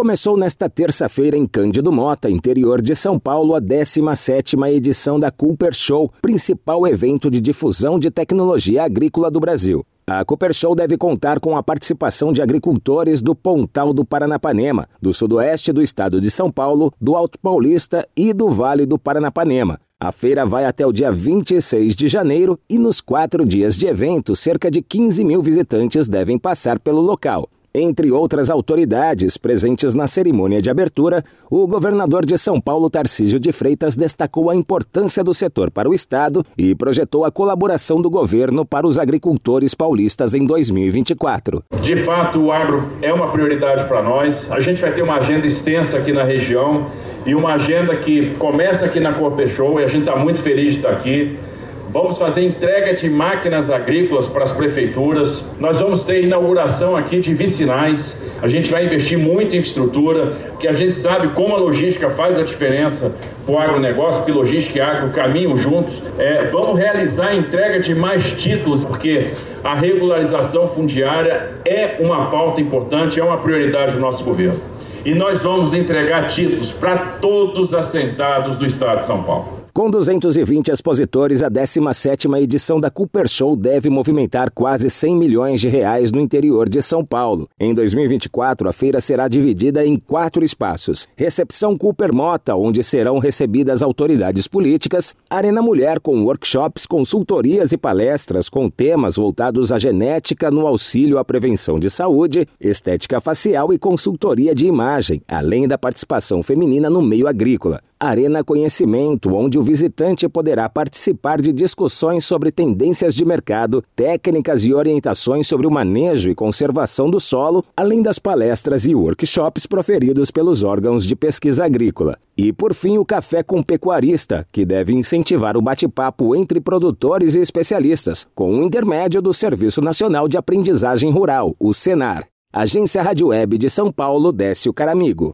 Começou nesta terça-feira em Cândido Mota, interior de São Paulo, a 17ª edição da Cooper Show, principal evento de difusão de tecnologia agrícola do Brasil. A Cooper Show deve contar com a participação de agricultores do Pontal do Paranapanema, do sudoeste do estado de São Paulo, do Alto Paulista e do Vale do Paranapanema. A feira vai até o dia 26 de janeiro e nos quatro dias de evento, cerca de 15 mil visitantes devem passar pelo local. Entre outras autoridades presentes na cerimônia de abertura, o governador de São Paulo, Tarcísio de Freitas, destacou a importância do setor para o Estado e projetou a colaboração do governo para os agricultores paulistas em 2024. De fato, o agro é uma prioridade para nós. A gente vai ter uma agenda extensa aqui na região e uma agenda que começa aqui na Corpe Show e a gente está muito feliz de estar aqui. Vamos fazer entrega de máquinas agrícolas para as prefeituras. Nós vamos ter inauguração aqui de vicinais. A gente vai investir muito em infraestrutura, porque a gente sabe como a logística faz a diferença para o agronegócio, porque logística e agro caminham juntos. É, vamos realizar a entrega de mais títulos, porque a regularização fundiária é uma pauta importante, é uma prioridade do nosso governo. E nós vamos entregar títulos para todos os assentados do estado de São Paulo. Com 220 expositores, a 17ª edição da Cooper Show deve movimentar quase 100 milhões de reais no interior de São Paulo. Em 2024, a feira será dividida em quatro espaços. Recepção Cooper Mota, onde serão recebidas autoridades políticas, Arena Mulher com workshops, consultorias e palestras com temas voltados à genética no auxílio à prevenção de saúde, estética facial e consultoria de imagem, além da participação feminina no meio agrícola. Arena Conhecimento, onde o visitante poderá participar de discussões sobre tendências de mercado, técnicas e orientações sobre o manejo e conservação do solo, além das palestras e workshops proferidos pelos órgãos de pesquisa agrícola. E, por fim, o Café com Pecuarista, que deve incentivar o bate-papo entre produtores e especialistas, com o intermédio do Serviço Nacional de Aprendizagem Rural, o SENAR. Agência Rádio Web de São Paulo, Décio Caramigo.